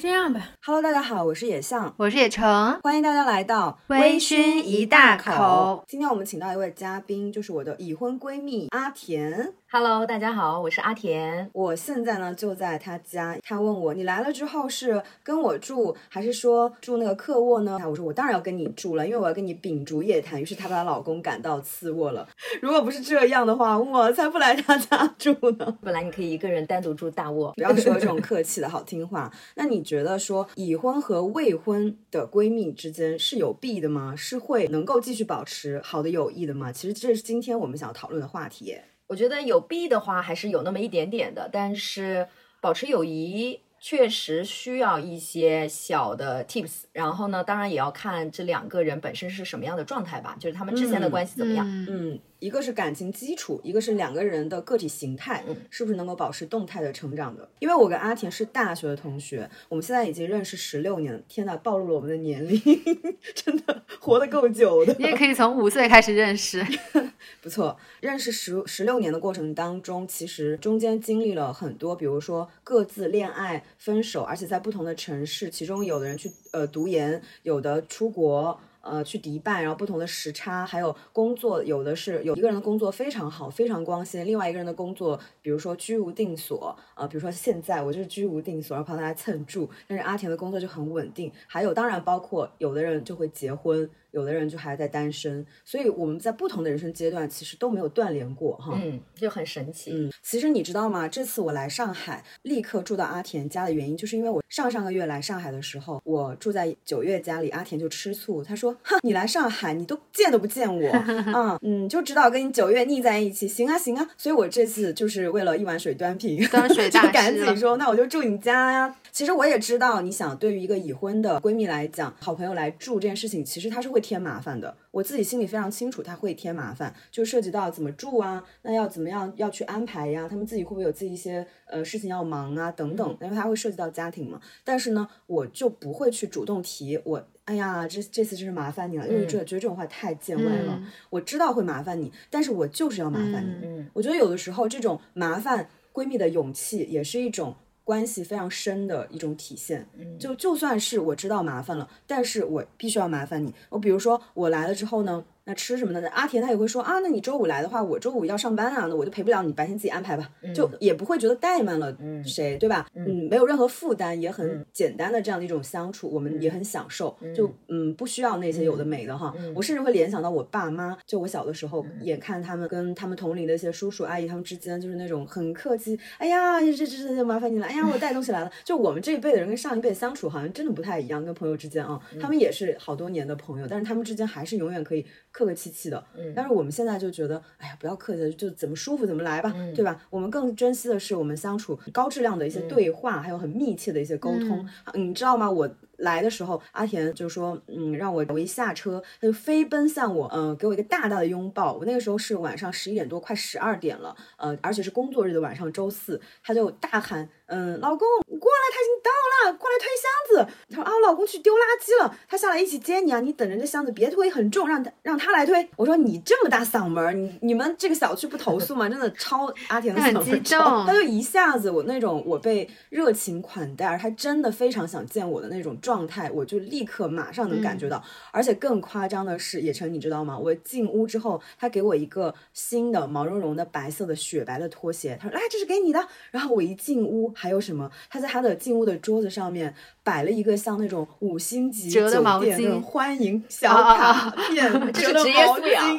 就这样吧。Hello，大家好，我是野象，我是野橙，欢迎大家来到微醺一大口。今天我们请到一位嘉宾，就是我的已婚闺蜜阿田。Hello，大家好，我是阿田。我现在呢就在她家，她问我你来了之后是跟我住，还是说住那个客卧呢？我说我当然要跟你住了，因为我要跟你秉烛夜谈。于是她把她老公赶到次卧了。如果不是这样的话，我才不来她家住呢。本来你可以一个人单独住大卧，不要说这种客气的好听话。那你觉得说已婚和未婚的闺蜜之间是有弊的吗？是会能够继续保持好的友谊的吗？其实这是今天我们想要讨论的话题。我觉得有弊的话还是有那么一点点的，但是保持友谊确实需要一些小的 tips。然后呢，当然也要看这两个人本身是什么样的状态吧，就是他们之前的关系怎么样。嗯嗯，一个是感情基础，一个是两个人的个体形态，嗯是不是能够保持动态的成长的？因为我跟阿田是大学的同学，我们现在已经认识十六年了。天呐，暴露了我们的年龄，真的活得够久的。你也可以从五岁开始认识。不错，认识十十六年的过程当中，其实中间经历了很多，比如说各自恋爱、分手，而且在不同的城市，其中有的人去呃读研，有的出国。呃，去迪拜，然后不同的时差，还有工作，有的是有一个人的工作非常好，非常光鲜，另外一个人的工作，比如说居无定所，呃，比如说现在我就是居无定所，然后跑他来蹭住，但是阿田的工作就很稳定，还有当然包括有的人就会结婚，有的人就还在单身，所以我们在不同的人生阶段其实都没有断联过哈。嗯，就很神奇。嗯，其实你知道吗？这次我来上海，立刻住到阿田家的原因，就是因为我上上个月来上海的时候，我住在九月家里，阿田就吃醋，他说：“哼，你来上海，你都见都不见我，啊，嗯，就知道跟你九月腻在一起，行啊行啊。”所以我这次就是为了一碗水端平，端水就赶紧说，那我就住你家呀。其实我也知道，你想对于一个已婚的闺蜜来讲，好朋友来住这件事情，其实她是会添麻烦的。我自己心里非常清楚，它会添麻烦，就涉及到怎么住啊，那要怎么样要去安排呀？他们自己会不会有自己一些呃事情要忙啊等等，因为它会涉及到家庭嘛。但是呢，我就不会去主动提我。哎呀，这这次真是麻烦你了，因为这觉得这种话太见外了。嗯我知道会麻烦你，但是我就是要麻烦你。嗯我觉得有的时候这种麻烦闺蜜的勇气，也是一种关系非常深的一种体现。嗯就就算是我知道麻烦了，但是我必须要麻烦你。我比如说我来了之后呢，那吃什么的？阿田他也会说啊，那你周五来的话，我周五要上班啊，那我就陪不了你，白天自己安排吧。就也不会觉得怠慢了谁，对吧？嗯，没有任何负担，也很简单的这样的一种相处，我们也很享受。就嗯，不需要那些有的没的哈。我甚至会联想到我爸妈，就我小的时候，眼看他们跟他们同龄的一些叔叔阿姨他们之间，就是那种很客气。哎呀，这这这这麻烦你了。哎呀，我带东西来了。就我们这一辈的人跟上一辈相处，好像真的不太一样，跟朋友之间啊，他们也是好多年的朋友，但是他们之间还是永远可以客客气气的。但是我们现在就觉得，哎呀，不要客气了，就怎么舒服怎么来吧，对吧？我们更珍惜的是我们相处高质量的一些对话，还有很密切的一些沟通。你知道吗？我。来的时候，阿田就说：“嗯，让我我一下车，他就飞奔向我，嗯、给我一个大大的拥抱。我那个时候是晚上十一点多，快十二点了，呃，而且是工作日的晚上，周四，他就大喊：嗯，老公，你过来，他已经到了，过来推箱子。他说啊，我老公去丢垃圾了，他下来一起接你啊，你等着这箱子别推，很重，让他让他来推。我说你这么大嗓门儿，你你们这个小区不投诉吗？真的超阿田的嗓门很激动他就一下子我那种我被热情款待，他真的非常想见我的那种状态，我就立刻马上能感觉到。而且更夸张的是，野晨你知道吗？我进屋之后，他给我一个新的毛茸茸的白色的雪白的拖鞋，他说来这是给你的。然后我一进屋，还有什么？他在他的进屋的桌子上面摆了一个像那种五星级酒折的毛巾店那种欢迎小卡片，这是职业素养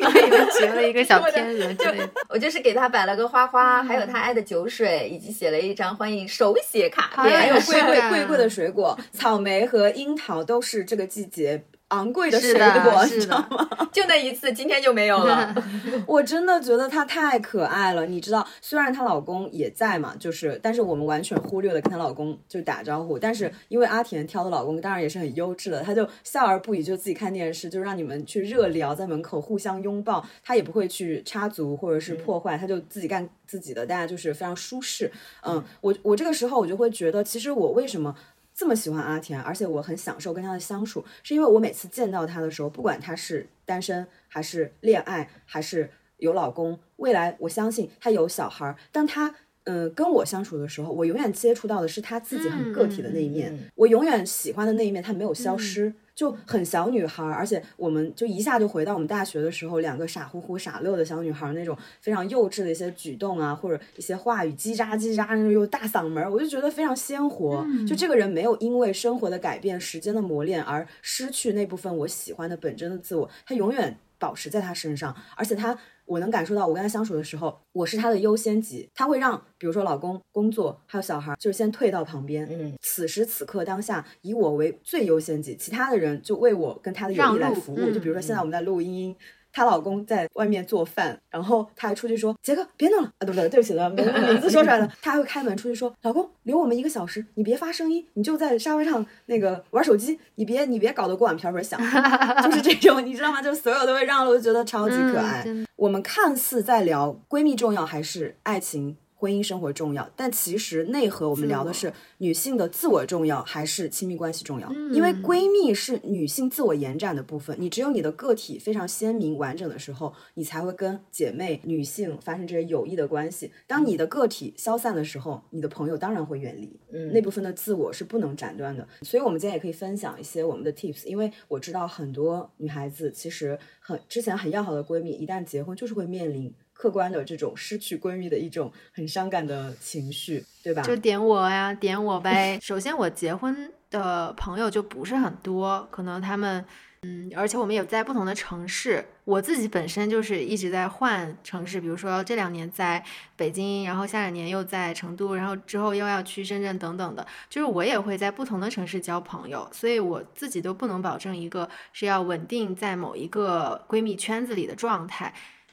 折 了一个小天鹅之类的。我就是给他摆了个花花，还有他爱的酒水，以及写了一张欢迎手写卡片，还有贵贵贵贵的水果，草莓和樱桃都是这个季节昂贵的水果，是你知道的吗？就那一次，今天就没有了。我真的觉得她太可爱了。你知道，虽然她老公也在嘛，就是，但是我们完全忽略了跟她老公就打招呼。但是因为阿田挑的老公当然也是很优质的，他就笑而不语，就自己看电视，就让你们去热聊，在门口互相拥抱，他也不会去插足或者是破坏，他就自己干自己的，大家就是非常舒适。嗯，我我这个时候我就会觉得，其实我为什么？这么喜欢阿田，而且我很享受跟他的相处，是因为我每次见到他的时候，不管他是单身还是恋爱，还是有老公，未来我相信他有小孩儿，当他嗯，跟我相处的时候，我永远接触到的是他自己很个体的那一面，我永远喜欢的那一面，他没有消失。就很小女孩儿，而且我们就一下就回到我们大学的时候，两个傻乎乎、傻乐的小女孩儿那种非常幼稚的一些举动啊，或者一些话语叽喳叽喳那种又大嗓门儿，我就觉得非常鲜活。就这个人没有因为生活的改变、时间的磨练而失去那部分我喜欢的本真的自我，他永远保持在他身上，而且他。我能感受到，我跟他相处的时候，我是他的优先级，他会让，比如说老公、工作还有小孩，就是先退到旁边。嗯，此时此刻当下，以我为最优先级，其他的人就为我跟他的友谊来服务。嗯就比如说现在我们在录音。她老公在外面做饭，然后她还出去说：“杰克，别弄了啊！”对不对？对不起，了名字说出来了。她还会开门出去说：“老公，留我们一个小时，你别发声音，你就在沙发上那个玩手机，你别你别搞得锅碗瓢盆响。”就是这种，你知道吗？就所有都会让了，我就觉得超级可爱。嗯我们看似在聊闺蜜重要还是爱情、婚姻生活重要，但其实内核我们聊的是女性的自我重要还是亲密关系重要。因为闺蜜是女性自我延展的部分，你只有你的个体非常鲜明完整的时候，你才会跟姐妹女性发生这些友谊的关系。当你的个体消散的时候，你的朋友当然会远离。嗯那部分的自我是不能斩断的。所以，我们今天也可以分享一些我们的 tips，因为我知道很多女孩子其实很之前很要好的闺蜜，一旦结婚就是会面临客观的这种失去闺蜜的一种很伤感的情绪，对吧？就点我呀，点我呗。首先，我结婚的朋友就不是很多，可能他们，嗯，而且我们也在不同的城市。我自己本身就是一直在换城市，比如说这两年在北京，然后下两年又在成都，然后之后又要去深圳等等的，就是我也会在不同的城市交朋友，所以我自己都不能保证一个是要稳定在某一个闺蜜圈子里的状态。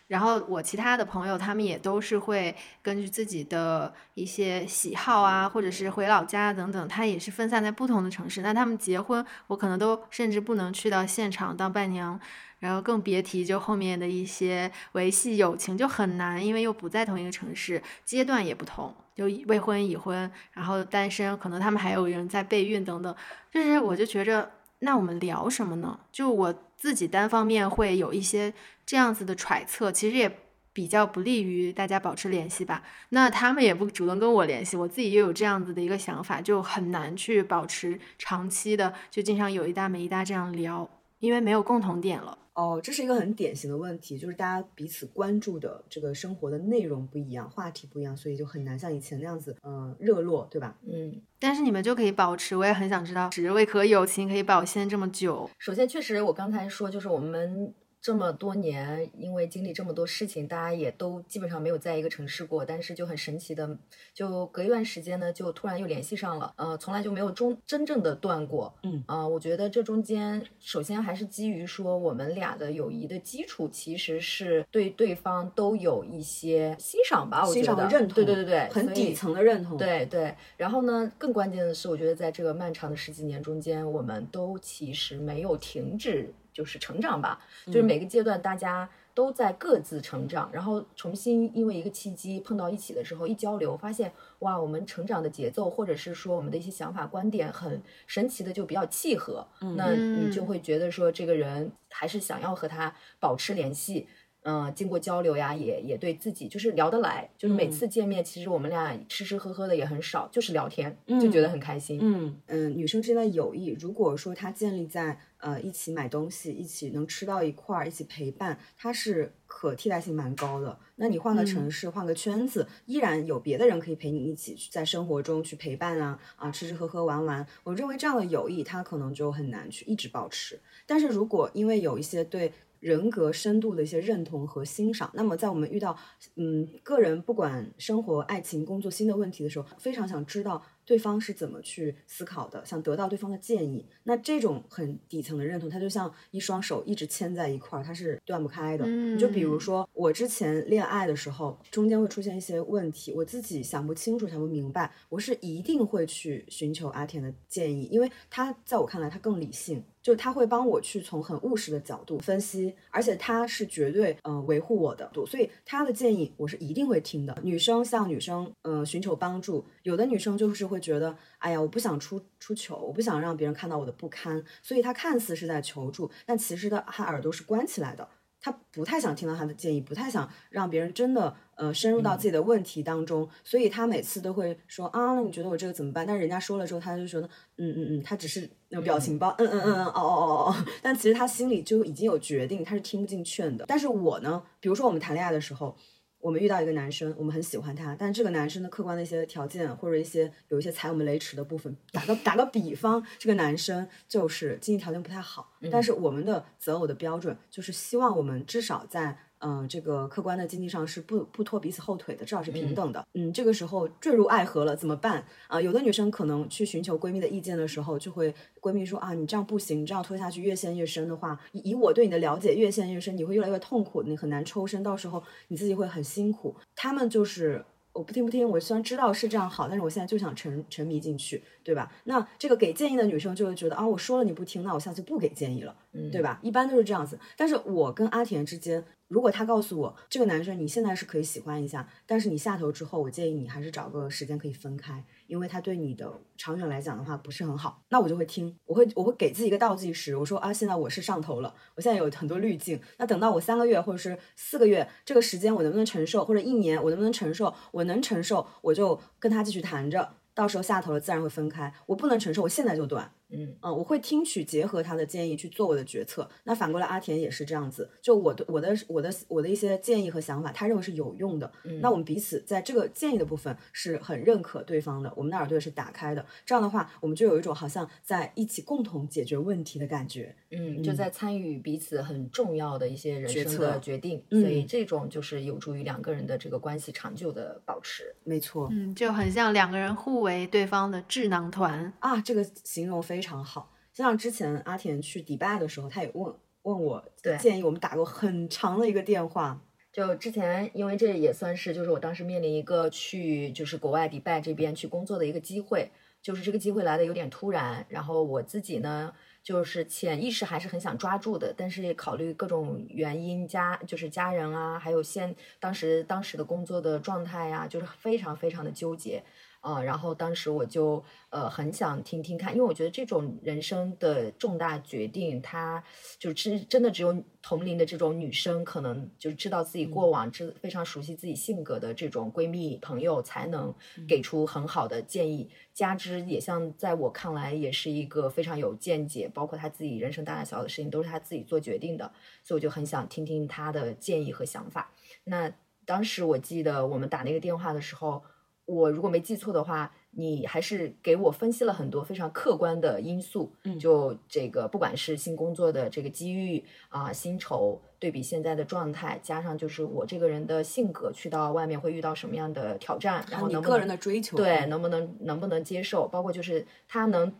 然后我其他的朋友，他们也都是会根据自己的一些喜好啊，或者是回老家等等，他也是分散在不同的城市。那他们结婚，我可能都甚至不能去到现场当伴娘，然后更别提就后面的一些维系友情就很难，因为又不在同一个城市，阶段也不同，就未婚、已婚，然后单身，可能他们还有人在备孕等等。就是我就觉着，那我们聊什么呢？就我自己单方面会有一些这样子的揣测，其实也比较不利于大家保持联系吧。那他们也不主动跟我联系，我自己又有这样子的一个想法，就很难去保持长期的，就经常有一搭没一搭这样聊，因为没有共同点了。哦，这是一个很典型的问题，就是大家彼此关注的这个生活的内容不一样，话题不一样，所以就很难像以前那样子，嗯、热络，对吧？嗯，但是你们就可以保持，我也很想知道，只为何友情可以保鲜这么久？首先确实我刚才说，就是我们这么多年，因为经历这么多事情，大家也都基本上没有在一个城市过，但是就很神奇的，就隔一段时间呢，就突然又联系上了，呃，从来就没有中真正的断过，嗯。啊、我觉得这中间首先还是基于说我们俩的友谊的基础其实是对对方都有一些欣赏吧，我欣觉得认。同，对对对对，很底层的认同，，对对，然后呢，更关键的是，我觉得在这个漫长的十几年中间，我们都其实没有停止，就是成长吧。就是嗯每个阶段大家都在各自成长，然后重新因为一个契机碰到一起的时候，一交流，发现哇，我们成长的节奏，或者是说我们的一些想法观点，很神奇的就比较契合。嗯那你就嗯会觉得说，这个人还是想要和他保持联系。嗯，经过交流呀，也也对自己就是聊得来，就是每嗯次见面，其实我们俩吃吃喝喝的也很少，就是聊天，就觉得很开心。嗯嗯，女生之间的友谊，如果说它建立在呃一起买东西，一起能吃到一块儿，一起陪伴，它是可替代性蛮高的。那你换个城市，换个圈子，依然有别的人可以陪你一起去在生活中去陪伴啊啊，吃吃喝喝玩玩。我认为这样的友谊，它可能就很难去一直保持。但是如果因为有一些对人格深度的一些认同和欣赏，那么在我们遇到嗯个人不管生活、爱情、工作新的问题的时候，非常想知道对方是怎么去思考的，想得到对方的建议。那这种很底层的认同，它就像一双手一直牵在一块儿，它是断不开的。你就比如说我之前恋爱的时候，中间会出现一些问题，我自己想不清楚、想不明白，我是一定会去寻求阿田的建议，因为他在我看来他更理性。就他会帮我去从很务实的角度分析，而且他是绝对嗯、呃维护我的，所以他的建议我是一定会听的。女生向女生呃寻求帮助，有的女生就是会觉得，哎呀，我不想出出糗，我不想让别人看到我的不堪，所以她看似是在求助，但其实的她耳朵是关起来的。他不太想听到他的建议，不太想让别人真的呃深入到自己的问题当中，所以他每次都会说啊，那你觉得我这个怎么办？但是人家说了之后，他就觉得嗯嗯嗯，他只是那个表情包，嗯嗯嗯嗯，哦哦哦哦，但其实他心里就已经有决定，他是听不进劝的。但是我呢，比如说我们谈恋爱的时候。我们遇到一个男生，我们很喜欢他，但这个男生的客观的一些条件或者一些有一些踩我们雷池的部分，打个打个比方，这个男生就是经济条件不太好，但是我们的择偶的标准就是希望我们至少在。嗯，这个客观的经济上是不不拖彼此后腿的，至少是平等的。嗯，这个时候坠入爱河了怎么办啊？有的女生可能去寻求闺蜜的意见的时候，就会闺蜜说啊，你这样不行，你这样拖下去越陷越深的话，以我对你的了解，越陷越深，你会越来越痛苦，你很难抽身，到时候你自己会很辛苦。他们就是我不听不听，我虽然知道是这样好，但是我现在就想沉沉迷进去，对吧？那这个给建议的女生就会觉得啊，我说了你不听，那我下次不给建议了，对吧？一般都是这样子。但是我跟阿田之间。如果他告诉我这个男生你现在是可以喜欢一下，但是你下头之后，我建议你还是找个时间可以分开，因为他对你的长远来讲的话不是很好。那我就会听，我会我会给自己一个倒计时，我说啊，现在我是上头了，我现在有很多滤镜。那等到我三个月或者是四个月这个时间，我能不能承受？或者一年我能不能承受？我能承受，我就跟他继续谈着，到时候下头了自然会分开。我不能承受，我现在就断。嗯嗯，我会听取结合他的建议去做我的决策。那反过来，阿田也是这样子。就我的我的我的我的一些建议和想法，他认为是有用的。那我们彼此在这个建议的部分是很认可对方的，我们的耳朵是打开的。这样的话，我们就有一种好像在一起共同解决问题的感觉。嗯，就在参与彼此很重要的一些人生的决定。所以这种就是有助于两个人的这个关系长久的保持。没错。嗯，就很像两个人互为对方的智囊团啊，这个形容非常好。像之前阿田去迪拜的时候，他也问问我建议，我们打过很长的一个电话。就之前，因为这也算是就是我当时面临一个去就是国外迪拜这边去工作的一个机会，就是这个机会来的有点突然，然后我自己呢就是潜意识还是很想抓住的，但是考虑各种原因，家就是家人啊，还有现当时当时的工作的状态呀，就是非常非常的纠结。啊，然后当时我就呃很想听听看，因为我觉得这种人生的重大决定，它就真真的只有同龄的这种女生，可能就知道自己过往，知非常熟悉自己性格的这种闺蜜朋友，才能给出很好的建议。加之也像在我看来，也是一个非常有见解，包括她自己人生大大小小的事情都是她自己做决定的，所以我就很想听听她的建议和想法。那当时我记得我们打那个电话的时候。我如果没记错的话，你还是给我分析了很多非常客观的因素。嗯，就这个，不管是新工作的这个机遇啊，薪酬对比现在的状态，加上就是我这个人的性格，去到外面会遇到什么样的挑战，然后能个人的追求，对，能不能能不能接受，包括就是他能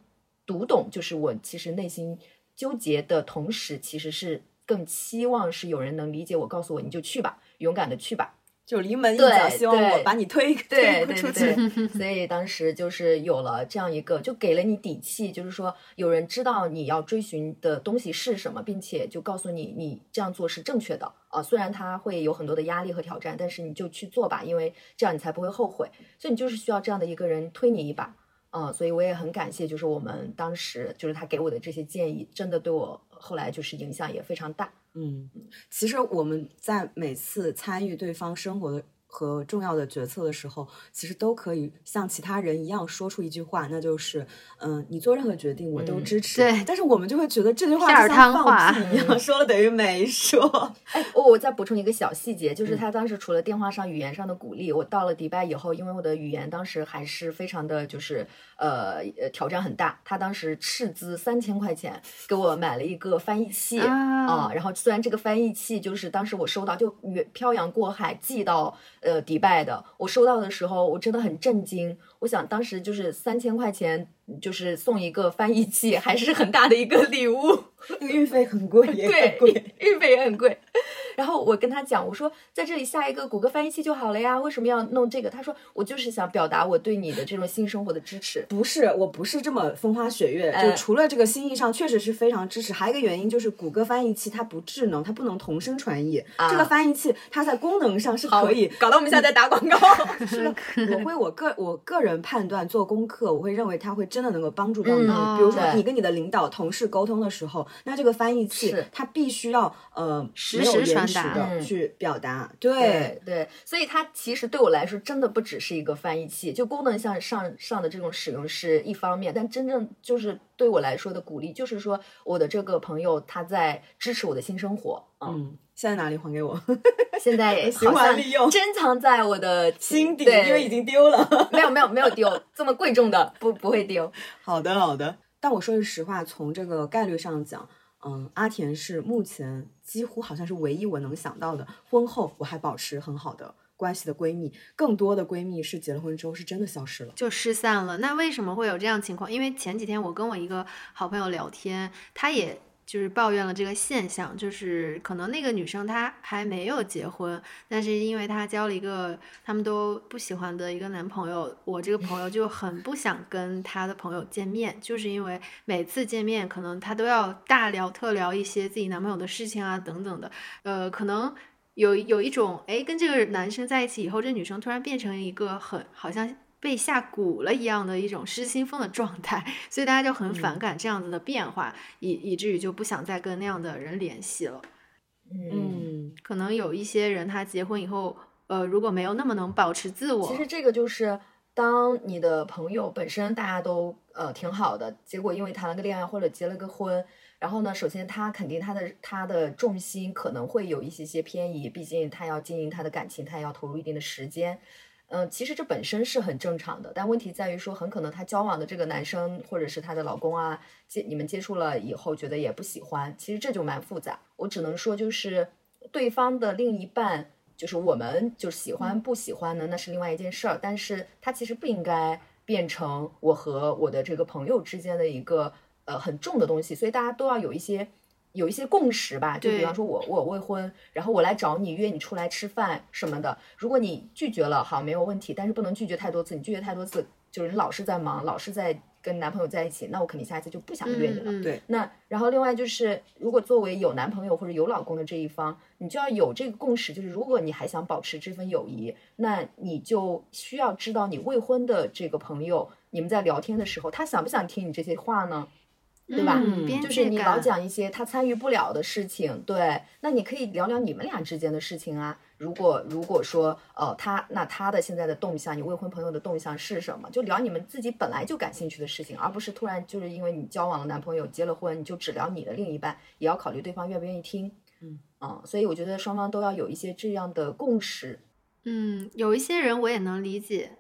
读懂，就是我其实内心纠结的同时，其实是更期望是有人能理解我，告诉我你就去吧，勇敢的去吧。就临门一脚，希望我把你推 推出去。所以当时就是有了这样一个，就给了你底气，就是说有人知道你要追寻的东西是什么，并且就告诉你你这样做是正确的啊。虽然他会有很多的压力和挑战，但是你就去做吧，因为这样你才不会后悔。所以你就是需要这样的一个人推你一把啊。所以我也很感谢，就是我们当时就是他给我的这些建议，真的对我后来就是影响也非常大。嗯，其实我们在每次参与对方生活的。和重要的决策的时候，其实都可以像其他人一样说出一句话，那就是，嗯，你做任何决定我都支持。对，但是我们就会觉得这句话像放屁一样，说了等于没说。哎，我我再补充一个小细节，就是他当时除了电话上语言上的鼓励，我到了迪拜以后，因为我的语言当时还是非常的就是呃呃挑战很大，他当时斥资三千块钱给我买了一个翻译器啊，然后虽然这个翻译器就是当时我收到就远漂洋过海寄到。呃，迪拜的，我收到的时候，我真的很震惊。我想当时就是三千块钱，就是送一个翻译器，还是很大的一个礼物。运费很贵，对，运费也很贵。然后我跟他讲，我说在这里下一个谷歌翻译器就好了呀，为什么要弄这个？他说我就是想表达我对你的这种新生活的支持。不是，我不是这么风花雪月。就除了这个心意上确实是非常支持，还有一个原因就是谷歌翻译器它不智能，它不能同声传译。这个翻译器它在功能上是可以。搞得我们现在在打广告。是的，我会我个我个人判断做功课，我会认为它会真的能够帮助到你。嗯。比如说你跟你的领导、同事沟通的时候，那这个翻译器是。它必须要呃实时时传达。去表达。对。对，所以它其实对我来说真的不只是一个翻译器，就功能向上上的这种使用是一方面，但真正就是对我来说的鼓励，就是说我的这个朋友他在支持我的新生活，嗯，嗯，现在哪里还给我？现在循好像环利用珍藏在我的心底，因为已经丢了。没有没有没有丢，这么贵重的不不会丢，好的，好的。但我说句实话，从这个概率上讲，嗯，阿田是目前几乎好像是唯一我能想到的婚后我还保持很好的关系的闺蜜。更多的闺蜜是结了婚之后是真的消失了。就失散了。那为什么会有这样情况？因为前几天我跟我一个好朋友聊天，她也就是抱怨了这个现象，就是可能那个女生她还没有结婚，但是因为她交了一个他们都不喜欢的一个男朋友，我这个朋友就很不想跟她的朋友见面，就是因为每次见面可能她都要大聊特聊一些自己男朋友的事情啊等等的，呃，可能。有有一种，哎，跟这个男生在一起以后，这女生突然变成一个很好像被下蛊了一样的一种失心疯的状态，所以大家就很反感这样子的变化，以以至于就不想再跟那样的人联系了。嗯。嗯，可能有一些人他结婚以后，呃，如果没有那么能保持自我，其实这个就是，当你的朋友本身大家都呃挺好的，结果因为谈了个恋爱或者结了个婚，然后呢，首先他肯定他的他的重心可能会有一些些偏移，毕竟他要经营他的感情，他也要投入一定的时间。嗯，其实这本身是很正常的，但问题在于说，很可能她交往的这个男生或者是她的老公啊，接你们接触了以后，觉得也不喜欢，其实这就蛮复杂。我只能说，就是对方的另一半，就是我们就喜欢不喜欢呢，那是另外一件事儿。但是他其实不应该变成我和我的这个朋友之间的一个呃很重的东西，所以大家都要有一些。有一些共识吧，就比方说我我未婚，然后我来找你约你出来吃饭什么的，如果你拒绝了，好没有问题，但是不能拒绝太多次，你拒绝太多次，就是你老是在忙，老是在跟男朋友在一起，那我肯定下一次就不想约你了。嗯嗯对那然后另外就是，如果作为有男朋友或者有老公的这一方，你就要有这个共识，就是如果你还想保持这份友谊，那你就需要知道你未婚的这个朋友，你们在聊天的时候，他想不想听你这些话呢？对吧？嗯就是你老讲一些他参与不了的事情，对，那你可以聊聊你们俩之间的事情啊。如果如果说呃他那他的现在的动向，你未婚朋友的动向是什么？就聊你们自己本来就感兴趣的事情，而不是突然就是因为你交往了男朋友，结了婚，你就只聊你的另一半，也要考虑对方愿不愿意听。嗯啊、所以我觉得双方都要有一些这样的共识。嗯，有一些人我也能理解。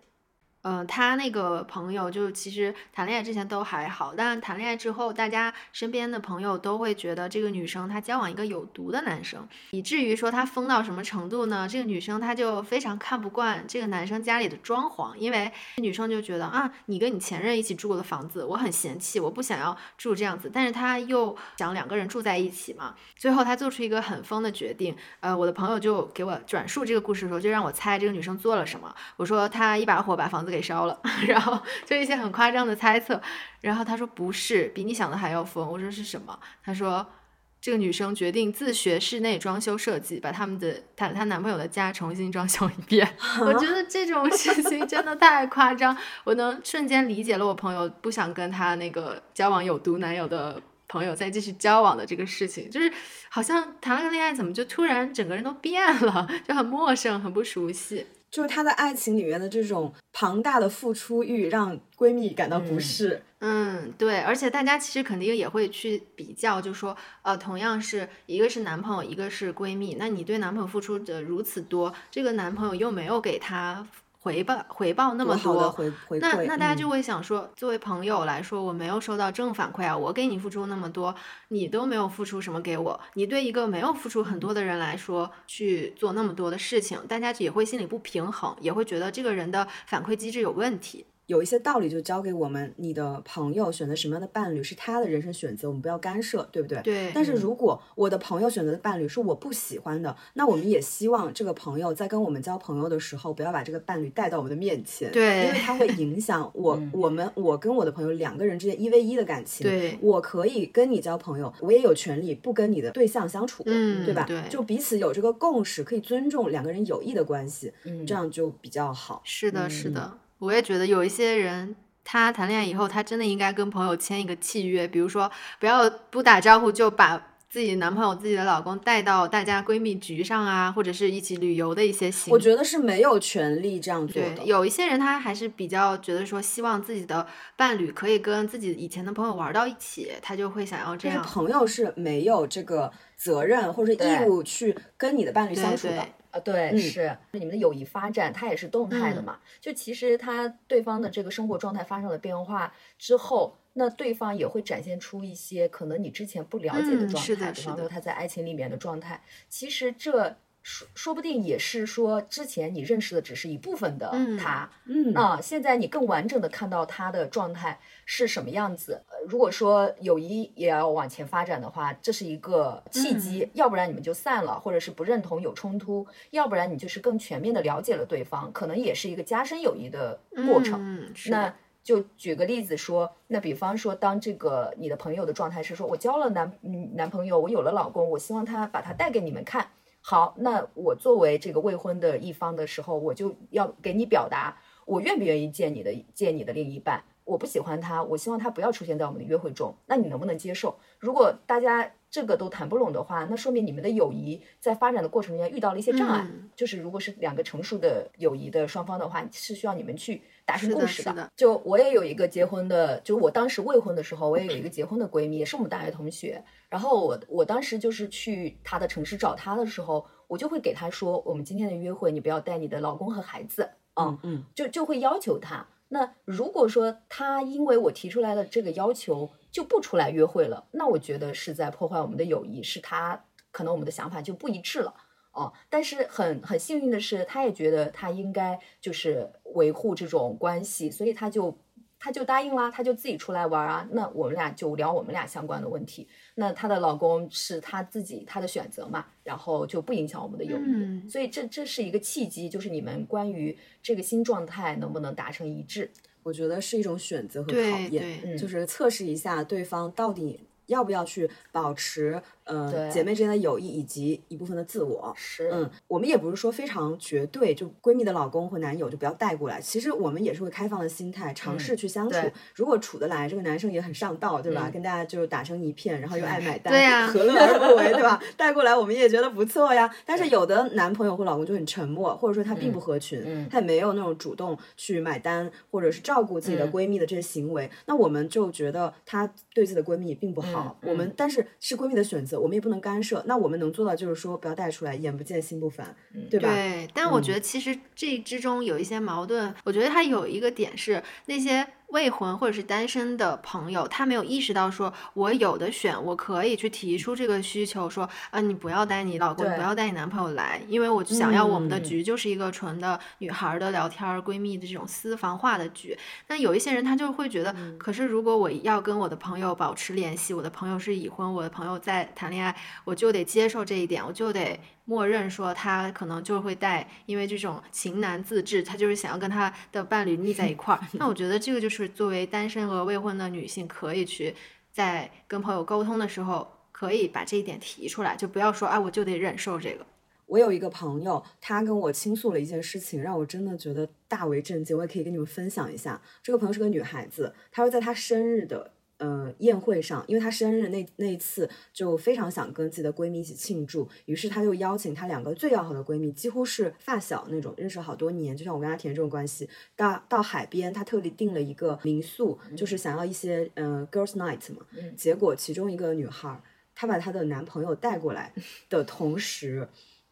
嗯、他那个朋友就其实谈恋爱之前都还好，但谈恋爱之后，大家身边的朋友都会觉得这个女生她交往一个有毒的男生，以至于说她疯到什么程度呢？这个女生她就非常看不惯这个男生家里的装潢，因为女生就觉得啊，你跟你前任一起住过的房子，我很嫌弃，我不想要住这样子，但是她又想两个人住在一起嘛，最后她做出一个很疯的决定。呃，我的朋友就给我转述这个故事的时候，就让我猜这个女生做了什么。我说她一把火把房子给烧了，然后就一些很夸张的猜测。然后她说不是，比你想的还要疯。我说是什么？她说这个女生决定自学室内装修设计，把他们的她她男朋友的家重新装修一遍。我觉得这种事情真的太夸张，我能瞬间理解了我朋友不想跟他那个交往有毒男友的。朋友再继续交往的这个事情，就是好像谈了个恋爱，怎么就突然整个人都变了，就很陌生，很不熟悉。就是她的爱情里面的这种庞大的付出欲，让闺蜜感到不嗯适。嗯，对，而且大家其实肯定也会去比较，就说，呃，同样是一个是男朋友，一个是闺蜜，那你对男朋友付出的如此多，这个男朋友又没有给她回报回报那么多，多回回，那那大家嗯就会想说，作为朋友来说，我没有收到正反馈啊，我给你付出那么多，你都没有付出什么给我，你对一个没有付出很多的人来说去做那么多的事情，大家也会心里不平衡，也会觉得这个人的反馈机制有问题。有一些道理就教给我们，你的朋友选择什么样的伴侣是他的人生选择，我们不要干涉，对不对？对但是如果我的朋友选择的伴侣是我不喜欢的，那我们也希望这个朋友在跟我们交朋友的时候，不要把这个伴侣带到我们的面前，对因为他会影响 我、我们我跟我的朋友两个人之间一 v 一的感情。对我可以跟你交朋友，我也有权利不跟你的对象相处，嗯对吧？对就彼此有这个共识，可以尊重两个人友谊的关系，嗯这样就比较好。是的，嗯是的，我也觉得有一些人他谈恋爱以后，他真的应该跟朋友签一个契约，比如说不要不打招呼就把。自己男朋友、自己的老公带到大家闺蜜局上啊，或者是一起旅游的一些行，我觉得是没有权利这样做的。有一些人他还是比较觉得说，希望自己的伴侣可以跟自己以前的朋友玩到一起，他就会想要这样。朋友是没有这个责任或者义务去跟你的伴侣相处的。啊，对，是你们的友谊发展，它也是动态的嘛。就其实他对方的这个生活状态发生了变化之后。那对方也会展现出一些可能你之前不了解的状态，比方说他在爱情里面的状态。其实这说说不定也是说之前你认识的只是一部分的他，嗯啊，现在你更完整的看到他的状态是什么样子。如果说友谊也要往前发展的话，这是一个契机，要不然你们就散了，或者是不认同有冲突，要不然你就是更全面的了解了对方，可能也是一个加深友谊的过程。那。就举个例子说，那比方说，当这个你的朋友的状态是说，我交了男男朋友，我有了老公，我希望他把他带给你们看。好，那我作为这个未婚的一方的时候，我就要给你表达，我愿不愿意见你的见你的另一半。我不喜欢他，我希望他不要出现在我们的约会中。那你能不能接受？如果大家这个都谈不拢的话，那说明你们的友谊在发展的过程中间遇到了一些障碍。就是如果是两个成熟的友谊的双方的话，是需要你们去。达成共识的，就我也有一个结婚的，就我当时未婚的时候，我也有一个结婚的闺蜜，也是我们大学同学。然后我我当时就是去她的城市找她的时候，我就会给她说，我们今天的约会你不要带你的老公和孩子，嗯嗯，就就会要求她。那如果说她因为我提出来的这个要求就不出来约会了，那我觉得是在破坏我们的友谊，是他可能我们的想法就不一致了。哦，但是很很幸运的是，他也觉得他应该就是维护这种关系，所以他就他就答应啦，他就自己出来玩啊。那我们俩就聊我们俩相关的问题。那她的老公是她自己她的选择嘛，然后就不影响我们的友谊。所以这这是一个契机，就是你们关于这个新状态能不能达成一致，我觉得是一种选择和考验，就是测试一下对方到底要不要去保持。呃，姐妹之间的友谊以及一部分的自我，是，嗯，我们也不是说非常绝对，就闺蜜的老公或男友就不要带过来。其实我们也是会开放的心态，尝试去相处。如果处得来，这个男生也很上道，对吧？跟大家就打成一片，然后又爱买 单，对呀，何乐而不为，对吧？带过来我们也觉得不错呀。但是有的男朋友或老公就很沉默，或者说他并不合群，他也没有那种主动去买单或者是照顾自己的闺蜜的这些行为，那我们就觉得他对自己的闺蜜并不好。我们但是是闺蜜的选择。我们也不能干涉，那我们能做到就是说不要带出来，眼不见心不烦，对吧？对，但我觉得其实这之中有一些矛盾，我觉得它有一个点是那些。未婚或者是单身的朋友，他没有意识到说，我有的选，我可以去提出这个需求，说，啊，你不要带你老公，不要带你男朋友来，因为我想要我们的局就是一个纯的女孩的聊天闺蜜的这种私房话的局。那有一些人他就会觉得，可是如果我要跟我的朋友保持联系，我的朋友是已婚，我的朋友在谈恋爱，我就得接受这一点，我就得。默认说他可能就会带，因为这种情难自制，他就是想要跟他的伴侣腻在一块儿。那我觉得这个就是是作为单身和未婚的女性，可以去在跟朋友沟通的时候，可以把这一点提出来，就不要说啊，我就得忍受这个。我有一个朋友，他跟我倾诉了一件事情，让我真的觉得大为震惊。我也可以跟你们分享一下。这个朋友是个女孩子，她说在她生日的。呃，宴会上，因为她生日那那一次就非常想跟自己的闺蜜一起庆祝，于是她就邀请她两个最要好的闺蜜，几乎是发小那种，认识好多年，就像我跟阿田这种关系，到到海边，她特地订了一个民宿，就是想要一些呃 girls night 嘛。结果其中一个女孩，她把她的男朋友带过来的同时，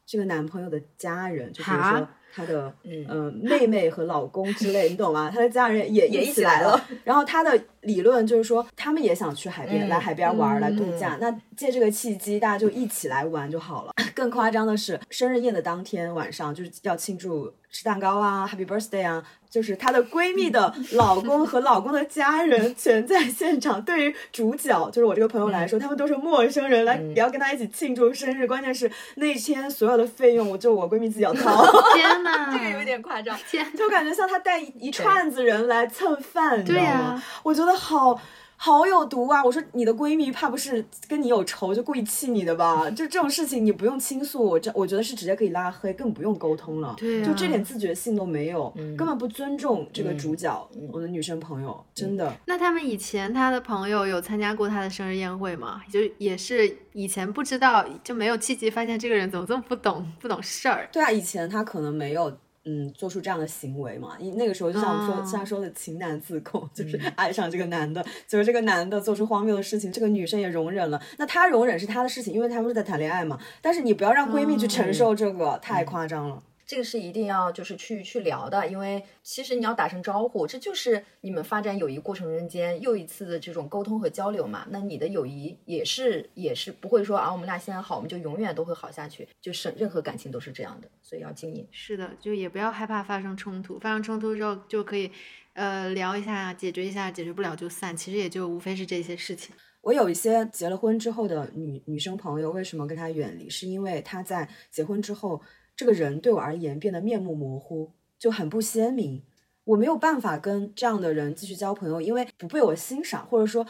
这个男朋友的家人，就比如说。她的嗯妹妹和老公之类，你懂吗？她的家人也也一起来了。然后她的理论就是说，他们也想去海边，来海边玩，来度假。那借这个契机，大家就一起来玩就好了。更夸张的是，生日宴的当天晚上，就是要庆祝。吃蛋糕啊，Happy Birthday 啊！就是她的闺蜜的 老公和老公的家人全在现场。对于主角，就是我这个朋友来说，他们都是陌生人，来也要跟她一起庆祝生日。关键是那天所有的费用，我就我闺蜜自己要掏。天哪，这个有点夸张。天，就感觉像她带一串子人来蹭饭，你知道吗？我觉得好。好有毒啊！我说你的闺蜜怕不是跟你有仇就故意气你的吧？就这种事情你不用倾诉，我这我觉得是直接可以拉黑，更不用沟通了。对啊就这点自觉性都没有，根本不尊重这个主角，我的女生朋友，真的。那他们以前他的朋友有参加过他的生日宴会吗？就也是以前不知道，就没有契机发现这个人怎么这么不懂不懂事儿。对啊，以前他可能没有。嗯，做出这样的行为嘛？因那个时候就像我们说，哦像他说的情难自控，就是爱上这个男的，就是这个男的做出荒谬的事情，这个女生也容忍了。那她容忍是她的事情，因为他们是在谈恋爱嘛。但是你不要让闺蜜去承受这个，太夸张了。这个是一定要就是去去聊的，因为其实你要打声招呼，这就是你们发展友谊过程中间又一次的这种沟通和交流嘛。那你的友谊也是也是不会说啊，我们俩现在好，我们就永远都会好下去，就是任何感情都是这样的，所以要经营。是的，就也不要害怕发生冲突，发生冲突之后就可以，呃，聊一下，解决一下，解决不了就散，其实也就无非是这些事情。我有一些结了婚之后的女女生朋友，为什么跟她远离？是因为她在结婚之后，这个人对我而言变得面目模糊，就很不鲜明。我没有办法跟这样的人继续交朋友，因为不被我欣赏，或者说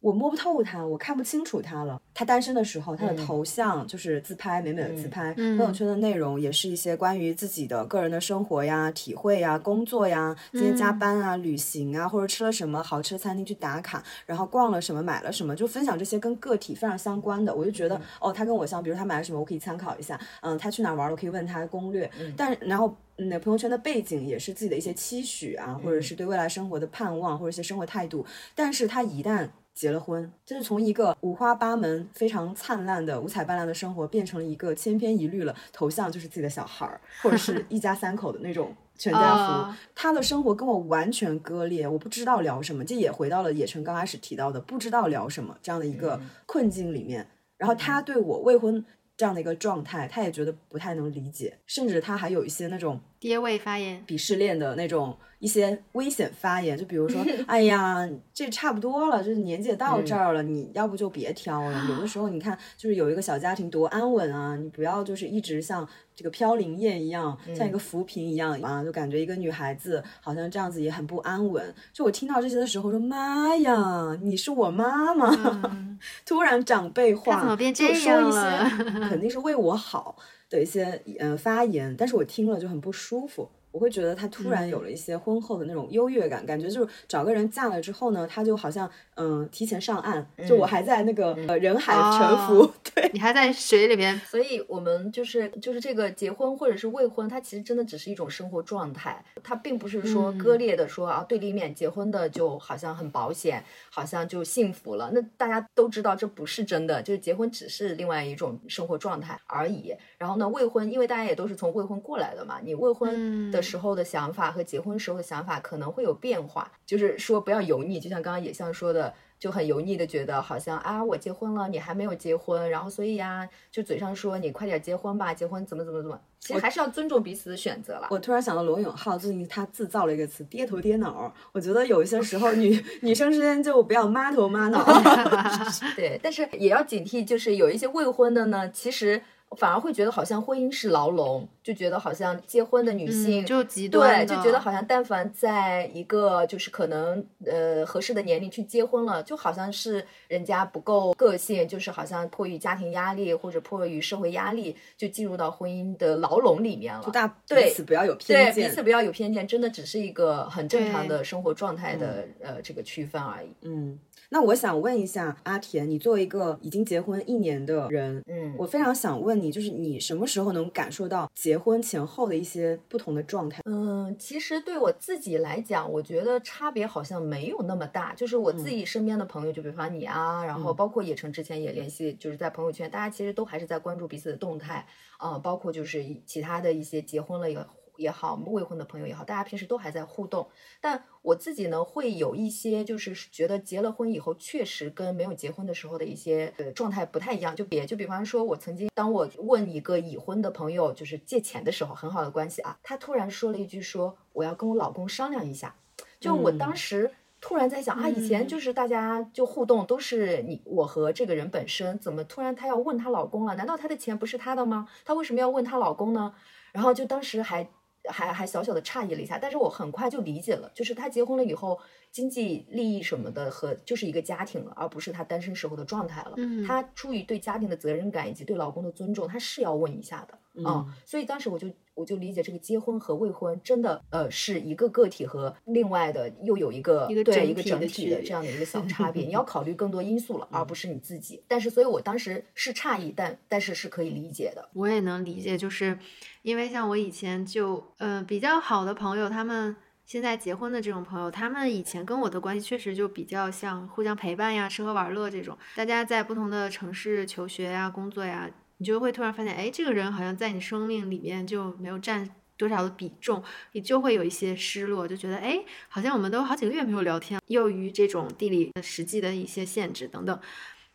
我摸不透他，我看不清楚他了。他单身的时候，他的头像就是自拍，美美的自拍，嗯朋友圈的内容也是一些关于自己的个人的生活呀、体会呀、工作呀，今天加班啊、旅行啊，或者吃了什么好吃的餐厅去打卡，然后逛了什么、买了什么，就分享这些跟个体非常相关的。我就觉得，哦，他跟我像，比如他买了什么，我可以参考一下。嗯，他去哪儿玩了，我可以问他攻略。但然后。嗯，朋友圈的背景也是自己的一些期许啊，或者是对未来生活的盼望，或者一些生活态度。但是他一旦结了婚，就是从一个五花八门、非常灿烂的、五彩斑斓的生活，变成了一个千篇一律了。头像就是自己的小孩儿，或者是一家三口的那种全家福。啊他的生活跟我完全割裂，我不知道聊什么。这也回到了野城刚开始提到的，不知道聊什么这样的一个困境里面。然后他对我未婚这样的一个状态，他也觉得不太能理解，甚至他还有一些那种跌位发言，鄙视链的那种一些危险发言，就比如说，哎呀，这差不多了，就是年纪也到这儿了，你要不就别挑了。有的时候你看，就是有一个小家庭多安稳啊，你不要就是一直像这个飘零燕一样，像一个浮萍一样啊，就感觉一个女孩子好像这样子也很不安稳。就我听到这些的时候，说妈呀，你是我妈妈，突然长辈化，他怎么变这样说一些了 肯定是为我好的一些呃发言，但是我听了就很不舒服。我会觉得他突然有了一些婚后的那种优越感，感觉就是找个人嫁了之后呢，他就好像嗯、提前上岸，就我还在那个、呃人海沉浮，哦 对，你还在水里边，所以我们就是就是这个结婚或者是未婚，它其实真的只是一种生活状态，它并不是说割裂的说啊对立面结婚的就好像很保险，好像就幸福了。那大家都知道这不是真的，就是结婚只是另外一种生活状态而已。然后呢，未婚因为大家也都是从未婚过来的嘛，你未婚的时候的想法和结婚时候的想法可能会有变化，就是说不要油腻，就像刚刚野象说的。就很油腻的觉得好像啊，我结婚了，你还没有结婚，然后所以呀、就嘴上说你快点结婚吧，结婚怎么怎么怎么，其实还是要尊重彼此的选择了。我突然想到罗永浩最近他自造了一个词“爹头爹脑”，我觉得有一些时候 女女生之间就不要妈头妈脑。对，但是也要警惕，就是有一些未婚的呢，其实反而会觉得好像婚姻是牢笼，就觉得好像结婚的女性、嗯，就极端对，就觉得好像但凡在一个就是可能呃合适的年龄去结婚了，就好像是人家不够个性，就是好像迫于家庭压力或者迫于社会压力，就进入到婚姻的牢笼里面了。大彼对此不要有偏见对彼此。不要有偏见，真的只是一个很正常的生活状态的、呃这个区分而已。嗯，那我想问一下阿田，你作为一个已经结婚一年的人，嗯，我非常想问你，就是你什么时候能感受到结婚前后的一些不同的状态？嗯，其实对我自己来讲，我觉得差别好像没有那么大。就是我自己身边的朋友，就比方你啊，然后包括叶城之前也联系，就是在朋友圈，大家其实都还是在关注彼此的动态，呃，包括就是其他的一些结婚了也也好，未婚的朋友也好，大家平时都还在互动。但我自己呢，会有一些就是觉得结了婚以后，确实跟没有结婚的时候的一些呃状态不太一样。就别就比方说，我曾经当我问一个已婚的朋友就是借钱的时候，很好的关系啊，他突然说了一句说我要跟我老公商量一下。就我当时突然在想、啊，以前就是大家就互动都是你我和这个人本身，怎么突然她要问她老公了？难道她的钱不是她的吗？她为什么要问她老公呢？然后就当时还还还小小的诧异了一下，但是我很快就理解了，就是他结婚了以后，经济利益什么的和就是一个家庭了，而不是他单身时候的状态了。嗯他出于对家庭的责任感以及对老公的尊重，他是要问一下的啊、嗯所以当时我就我就理解这个结婚和未婚真的呃是一个个体和另外的又有一个一个对一个整体的这样的一个小差别，你要考虑更多因素了，而不是你自己。但是所以我当时是诧异，但但是是可以理解的。我也能理解，就是因为像我以前就呃比较好的朋友，他们现在结婚的这种朋友，他们以前跟我的关系确实就比较像互相陪伴呀、吃喝玩乐这种。大家在不同的城市求学呀、工作呀，你就会突然发现，哎，这个人好像在你生命里面就没有占多少的比重，你就会有一些失落，就觉得哎，好像我们都好几个月没有聊天，由于这种地理的实际的一些限制等等。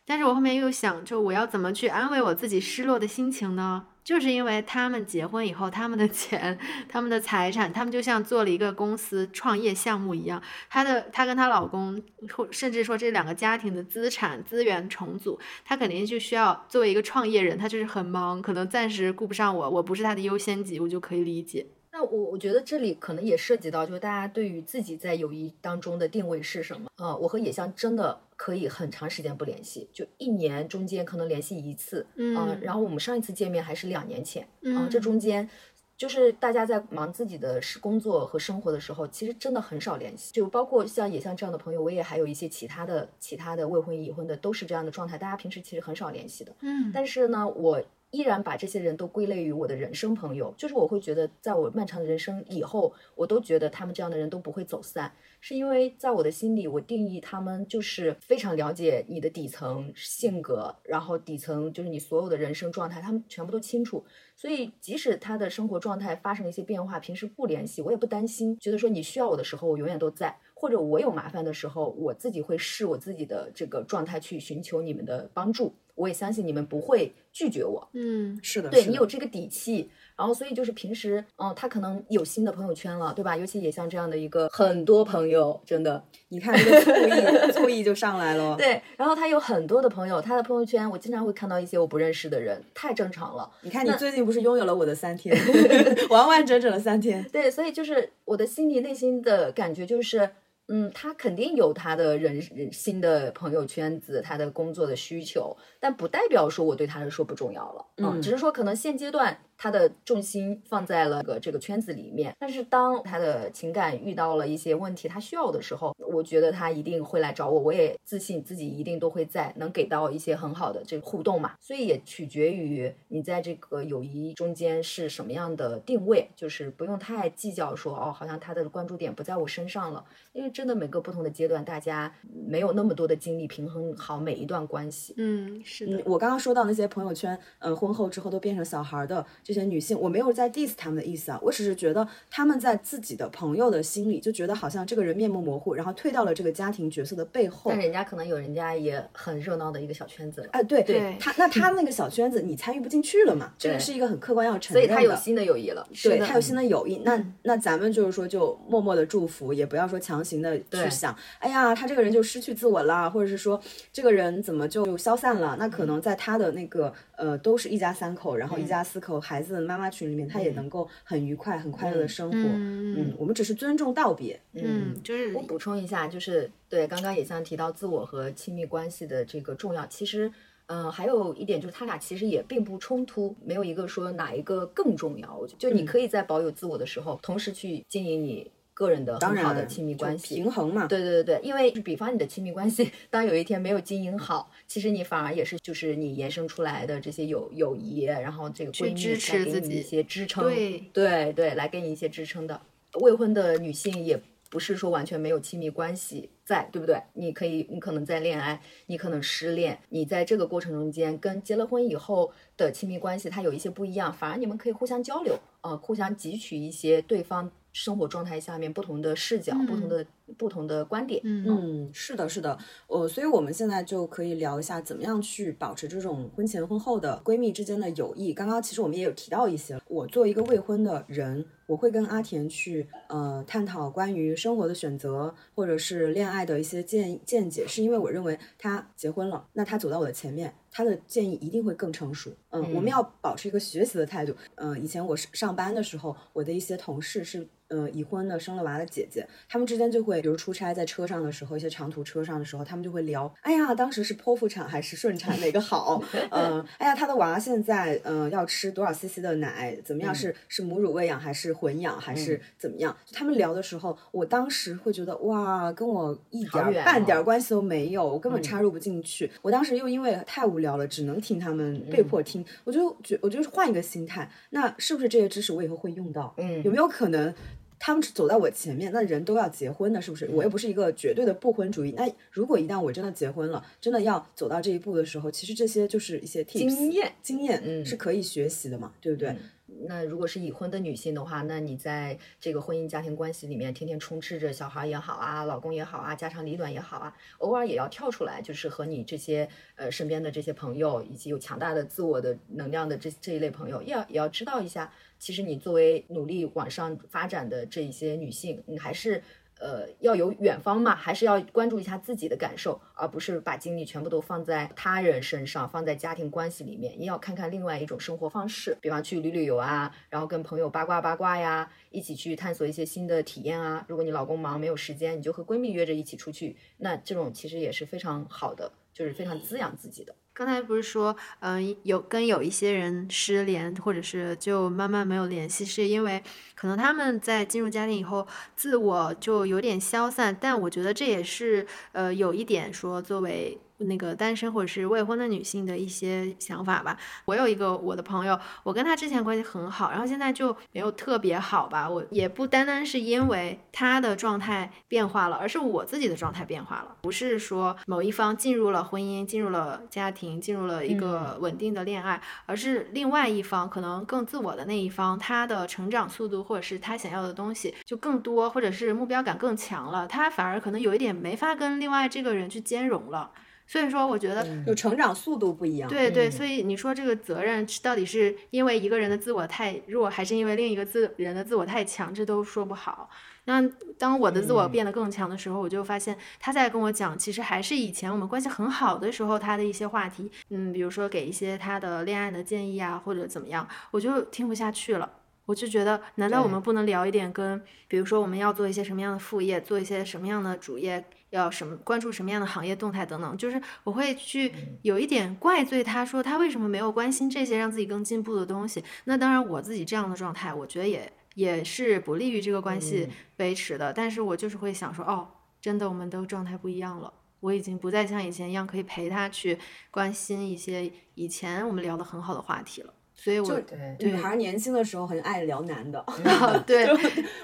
但是我后面又想，就我要怎么去安慰我自己失落的心情呢？就是因为他们结婚以后，他们的钱、他们的财产，他们就像做了一个公司创业项目一样。她的她跟她老公，或甚至说这两个家庭的资产资源重组，她肯定就需要作为一个创业人，她就是很忙，可能暂时顾不上我，我不是她的优先级，我就可以理解。那我我觉得这里可能也涉及到，就是大家对于自己在友谊当中的定位是什么。呃，我和野象真的可以很长时间不联系，就一年中间可能联系一次，嗯呃然后我们上一次见面还是两年前，啊、嗯这中间。就是大家在忙自己的事工作和生活的时候，其实真的很少联系。就包括像野象这样的朋友，我也还有一些其他的其他的未婚已婚的，都是这样的状态。大家平时其实很少联系的。嗯但是呢，我依然把这些人都归类于我的人生朋友，就是我会觉得，在我漫长的人生以后，我都觉得他们这样的人都不会走散，是因为在我的心里，我定义他们就是非常了解你的底层性格，然后底层就是你所有的人生状态，他们全部都清楚。所以，即使他的生活状态发生了一些变化，平时不联系，我也不担心，觉得说你需要我的时候，我永远都在，或者我有麻烦的时候，我自己会试我自己的这个状态去寻求你们的帮助。我也相信你们不会拒绝我，嗯是的，对你有这个底气。然后，所以就是平时，嗯，他可能有新的朋友圈了，对吧？尤其也像这样的一个很多朋友，真的，你看这个醋意，醋意就上来了。对。然后他有很多的朋友，他的朋友圈我经常会看到一些我不认识的人，太正常了。你看，你最近不是拥有了我的三天，完完整整的三天。对，所以就是我的心里内心的感觉就是，嗯，他肯定有他的人人新的朋友圈子，他的工作的需求，但不代表说我对他来说不重要了，嗯只是说可能现阶段他的重心放在了个这个圈子里面，但是当他的情感遇到了一些问题，他需要的时候，我觉得他一定会来找我，我也自信自己一定都会在，能给到一些很好的这个互动嘛，所以也取决于你在这个友谊中间是什么样的定位，就是不用太计较说哦，好像他的关注点不在我身上了，因为真的每个不同的阶段，大家没有那么多的精力平衡好每一段关系。嗯，是的。嗯，，我刚刚说到那些朋友圈，嗯、婚后之后都变成小孩儿的这些女性，我没有在 diss 他们的意思啊，我只是觉得他们在自己的朋友的心里就觉得好像这个人面目模糊，然后退到了这个家庭角色的背后但。人家可能有人家也很热闹的一个小圈子了，哎，对对他那他那个小圈子你参与不进去了嘛？这个是一个很客观要承所以。他有新的友谊了。对，他有新的友谊，那嗯那咱们就是说，就默默的祝福，也不要说强行的去想，哎呀，他这个人就失去自我啦，或者是说这个人怎么就消散了？那可能在他的那个呃，都是一家三口，然后一家四口孩子的妈妈群里面，他也能够很愉快、很快乐的生活。嗯嗯，我们只是尊重道别。嗯，就是我补充一下，就是对刚刚也像提到自我和亲密关系的这个重要，其实。嗯，还有一点就是，他俩其实也并不冲突，没有一个说哪一个更重要。我觉得就你嗯可以在保有自我的时候，同时去经营你个人的，很好的亲密关系，平衡嘛。对对对对，因为比方你的亲密关系，当有一天没有经营好，其实你反而也是就是你延伸出来的这些友友谊，然后这个闺蜜支持自己来给你一些支撑，对对对，来给你一些支撑的。未婚的女性也不是说完全没有亲密关系在，对不对？你可以，你可能在恋爱，你可能失恋，你在这个过程中间跟结了婚以后的亲密关系，它有一些不一样，反而你们可以互相交流，呃，互相汲取一些对方生活状态下面不同的视角、不同的不同的观点。嗯嗯，是的，是的，呃，所以我们现在就可以聊一下，怎么样去保持这种婚前婚后的闺蜜之间的友谊。刚刚其实我们也有提到一些，我作为一个未婚的人，我会跟阿田去呃探讨关于生活的选择，或者是恋爱的一些见见解，是因为我认为他结婚了，那他走到我的前面，他的建议一定会更成熟。嗯，我们要保持一个学习的态度。嗯、以前我上上班的时候，我的一些同事是。呃，已婚的生了娃的姐姐，他们之间就会，比如出差在车上的时候，一些长途车上的时候，他们就会聊，哎呀，当时是剖腹产还是顺产哪个好？嗯、哎呀，他的娃现在呃要吃多少 CC 的奶？怎么样？是是母乳喂养还是混养还是怎么样？他们聊的时候，我当时会觉得哇，跟我一点儿半点关系都没有，我根本插入不进去。我当时又因为太无聊了，只能听他们被迫听，我就觉我就是换一个心态，那是不是这些知识我以后会用到？嗯有没有可能？他们走在我前面，那人都要结婚的，是不是？我又不是一个绝对的不婚主义。那如果一旦我真的结婚了，真的要走到这一步的时候，其实这些就是一些 tips, 经验经验嗯是可以学习的嘛，对不对？那如果是已婚的女性的话，那你在这个婚姻家庭关系里面，天天充斥着小孩也好啊，老公也好啊，家长里短也好啊，偶尔也要跳出来，就是和你这些呃身边的这些朋友，以及有强大的自我的能量的这这一类朋友，要也要知道一下，其实你作为努力往上发展的这一些女性，你还是。呃，要有远方嘛，还是要关注一下自己的感受，而不是把精力全部都放在他人身上，放在家庭关系里面。也要看看另外一种生活方式，比方去旅旅游啊，然后跟朋友八卦八卦呀，一起去探索一些新的体验啊。如果你老公忙没有时间，你就和闺蜜约着一起出去，那这种其实也是非常好的，就是非常滋养自己的。刚才不是说，嗯、有跟有一些人失联，或者是就慢慢没有联系，是因为可能他们在进入家庭以后，自我就有点消散。但我觉得这也是，呃，有一点说作为那个单身或者是未婚的女性的一些想法吧。我有一个我的朋友，我跟他之前关系很好，然后现在就没有特别好吧。我也不单单是因为他的状态变化了，而是我自己的状态变化了。不是说某一方进入了婚姻，进入了家庭，进入了一个稳定的恋爱，而是另外一方可能更自我的那一方，他的成长速度或者是他想要的东西就更多，或者是目标感更强了，他反而可能有一点没法跟另外这个人去兼容了。所以说，我觉得有成长速度不一样。对对，嗯所以你说这个责任是到底是因为一个人的自我太弱，还是因为另一个自人的自我太强，这都说不好。那当我的自我嗯变得更强的时候，我就发现他在跟我讲，其实还是以前我们关系很好的时候他的一些话题，嗯，比如说给一些他的恋爱的建议啊，或者怎么样，我就听不下去了。我就觉得，难道我们不能聊一点跟，比如说我们要做一些什么样的副业，做一些什么样的主业，要什么关注什么样的行业动态等等，就是我会去有一点怪罪他说他为什么没有关心这些让自己更进步的东西。那当然我自己这样的状态，我觉得也也是不利于这个关系维持的。但是我就是会想说，哦，真的我们都状态不一样了。我已经不再像以前一样可以陪他去关心一些以前我们聊的很好的话题了，所以我就对女孩年轻的时候很爱聊男的，对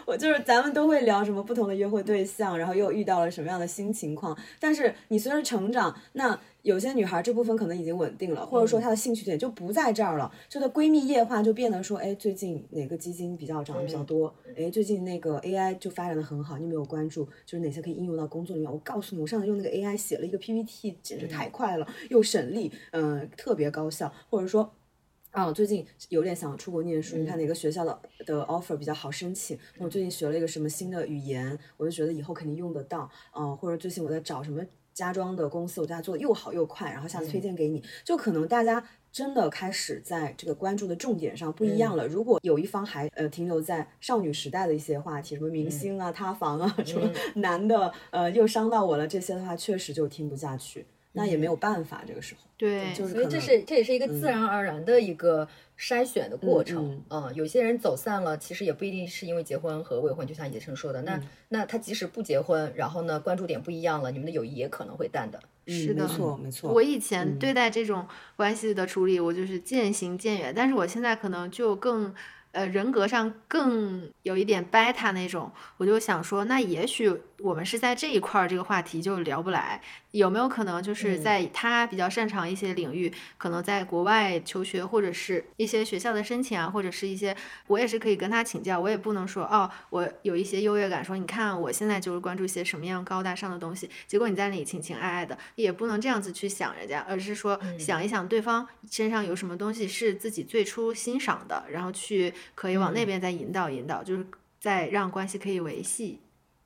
我就是咱们都会聊什么不同的约会对象，然后又遇到了什么样的新情况。但是你随着成长，那有些女孩这部分可能已经稳定了，或者说她的兴趣点就不在这儿了，就她闺蜜夜话就变得说，哎，最近哪个基金比较涨得比较多？哎，最近那个 AI 就发展的很好，你有没有关注？就是哪些可以应用到工作里面？我告诉你，我上次用那个 AI 写了一个 PPT，简直太快了，又省力，嗯、特别高效，或者说。啊，我最近有点想出国念书，你看哪个学校的的 offer 比较好申请？我最近学了一个什么新的语言，我就觉得以后肯定用得到。嗯、或者最近我在找什么家装的公司，我大家做的又好又快，然后下次推荐给你。就可能大家真的开始在这个关注的重点上不一样了。如果有一方还呃停留在少女时代的一些话题，什么明星啊、塌房啊，什么男的呃又伤到我了这些的话，确实就听不下去。那也没有办法，这个时候对，就是所以这是这也是一个自然而然的一个筛选的过程。嗯嗯有些人走散了，其实也不一定是因为结婚和未婚，就像野生说的，那、那他即使不结婚，然后呢关注点不一样了，你们的友谊也可能会淡的。是的嗯没错没错。我以前对待这种关系的处理，我就是渐行渐远，但是我现在可能就更呃，人格上更有一点 beta 那种，我就想说，那也许我们是在这一块儿这个话题就聊不来，有没有可能就是在他比较擅长一些领域，可能在国外求学或者是一些学校的申请啊，或者是一些我也是可以跟他请教，我也不能说哦，我有一些优越感，说你看我现在就是关注一些什么样高大上的东西，结果你在那里情情爱爱的，也不能这样子去想人家，而是说想一想对方身上有什么东西是自己最初欣赏的，然后去。可以往那边再引导引导，就是再让关系可以维系。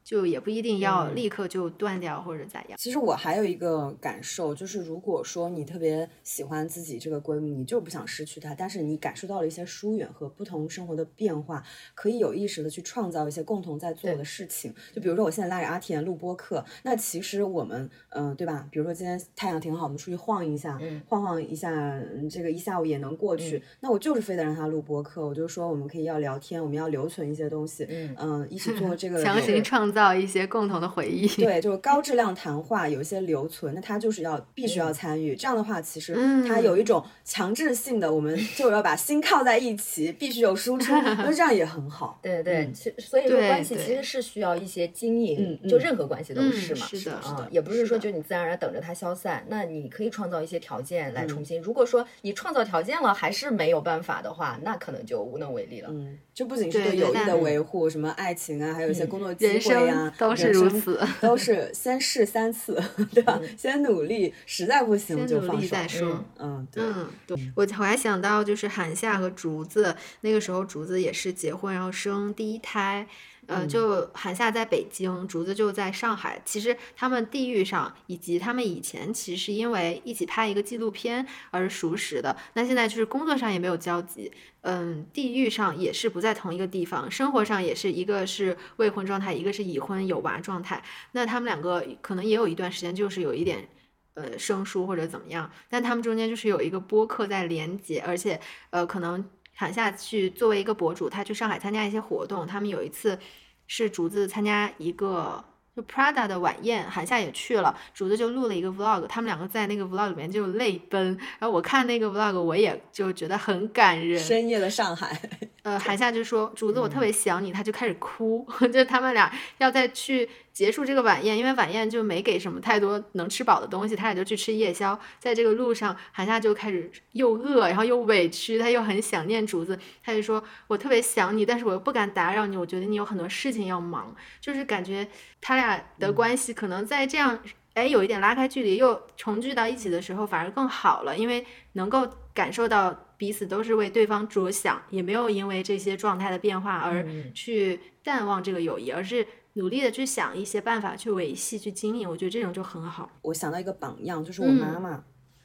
就也不一定要立刻就断掉或者咋样。其实我还有一个感受，就是如果说你特别喜欢自己这个闺蜜，你就不想失去她，但是你感受到了一些疏远和不同生活的变化，可以有意识的去创造一些共同在做的事情。就比如说我现在拉着阿田录播课，那其实我们，嗯，对吧？比如说今天太阳挺好，我们出去晃一下，晃晃一下，这个一下午也能过去。那我就是非得让她录播课，我就说我们可以要聊天，我们要留存一些东西，嗯，一起做这个强行创。造一些共同的回忆，对，就是高质量谈话，有一些留存，那他就是要必须要参与。这样的话，其实他有一种强制性的，我们就要把心靠在一起，必须有输出，那这样也很好。对对，其所以说关系其实是需要一些经营，就任何关系都是嘛，是的，啊，也不是说就你自然而然等着它消散，那你可以创造一些条件来重新。如果说你创造条件了还是没有办法的话，那可能就无能为力了。嗯，这不仅是对友谊的维护，什么爱情啊，还有一些工作机会。都是如此，都是先试三次，对吧？先努力，实在不行就放手再说。嗯，对，对。我我还想到就是韩夏和竹子，那个时候竹子也是结婚，然后生第一胎。呃，就韩夏在北京，竹子就在上海。其实他们地域上，以及他们以前其实是因为一起拍一个纪录片而熟识的。那现在就是工作上也没有交集，嗯，地域上也是不在同一个地方，生活上也是一个是未婚状态，一个是已婚有娃状态。那他们两个可能也有一段时间就是有一点呃生疏或者怎么样，但他们中间就是有一个播客在连接，而且呃可能。喊下去作为一个博主，他去上海参加一些活动。他们有一次是竹子参加一个就 Prada 的晚宴，韩夏也去了，竹子就录了一个 Vlog。他们两个在那个 Vlog 里面就泪奔。然后我看那个 Vlog，我也就觉得很感人。深夜的上海，呃，韩夏就说：“竹子，我特别想你。”他就开始哭，就他们俩要再去。结束这个晚宴，因为晚宴就没给什么太多能吃饱的东西，他俩就去吃夜宵。在这个路上，韩夏就开始又饿，然后又委屈，他又很想念竹子，他就说：“我特别想你，但是我又不敢打扰你，我觉得你有很多事情要忙。”就是感觉他俩的关系可能在这样，哎，有一点拉开距离，又重聚到一起的时候，反而更好了，因为能够感受到彼此都是为对方着想，也没有因为这些状态的变化而去淡忘这个友谊，而是。努力的去想一些办法去维系、去经营，我觉得这种就很好。我想到一个榜样，就是我妈妈。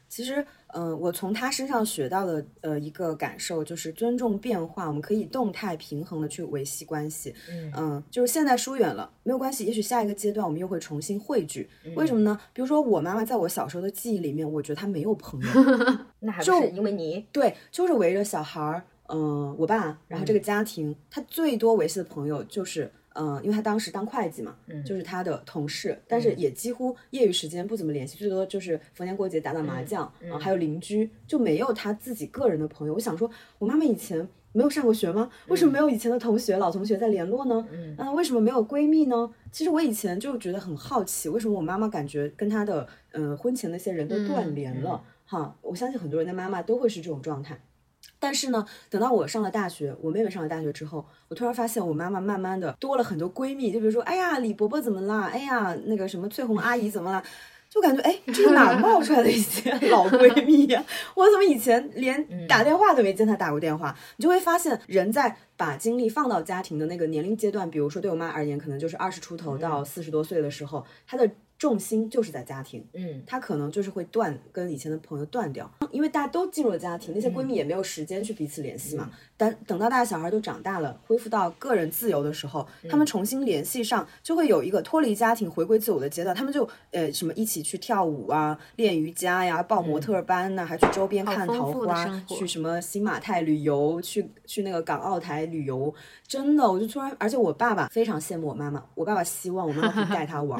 其实，嗯，我从他身上学到的，呃，一个感受就是尊重变化，我们可以动态平衡的去维系关系。嗯，就是现在疏远了没有关系，也许下一个阶段我们又会重新汇聚。为什么呢？比如说我妈妈在我小时候的记忆里面，我觉得她没有朋友，那还是因为你对，就是围着小孩儿，嗯，我爸，然后这个家庭，他最多维系的朋友就是。嗯，因为他当时当会计嘛，就是他的同事，但是也几乎业余时间不怎么联系，最多就是逢年过节打打麻将啊，还有邻居，就没有他自己个人的朋友。我想说，我妈妈以前没有上过学吗？为什么没有以前的同学、老同学在联络呢？嗯，为什么没有闺蜜呢？其实我以前就觉得很好奇，为什么我妈妈感觉跟她的嗯婚前那些人都断联了？哈，我相信很多人的妈妈都会是这种状态。但是呢，等到我上了大学，我妹妹上了大学之后，我突然发现我妈妈慢慢的多了很多闺蜜，就比如说，哎呀，李伯伯怎么啦？哎呀，那个什么翠红阿姨怎么啦？就感觉，哎，这是哪冒出来的一些 老闺蜜呀？我怎么以前连打电话都没见她打过电话？你就会发现，人在把精力放到家庭的那个年龄阶段，比如说对我妈而言，可能就是二十出头到四十多岁的时候，她的。重心就是在家庭，嗯，她可能就是会断跟以前的朋友断掉，因为大家都进入了家庭，那些闺蜜也没有时间去彼此联系嘛。但等到大家小孩都长大了，恢复到个人自由的时候，他们重新联系上，就会有一个脱离家庭回归自我的阶段。他们就呃什么一起去跳舞啊，练瑜伽呀，报模特班呐，还去周边看桃花，去什么新马泰旅游，去去那个港澳台旅游。真的，我就突然，而且我爸爸非常羡慕我妈妈，我爸爸希望我妈妈可以带他玩。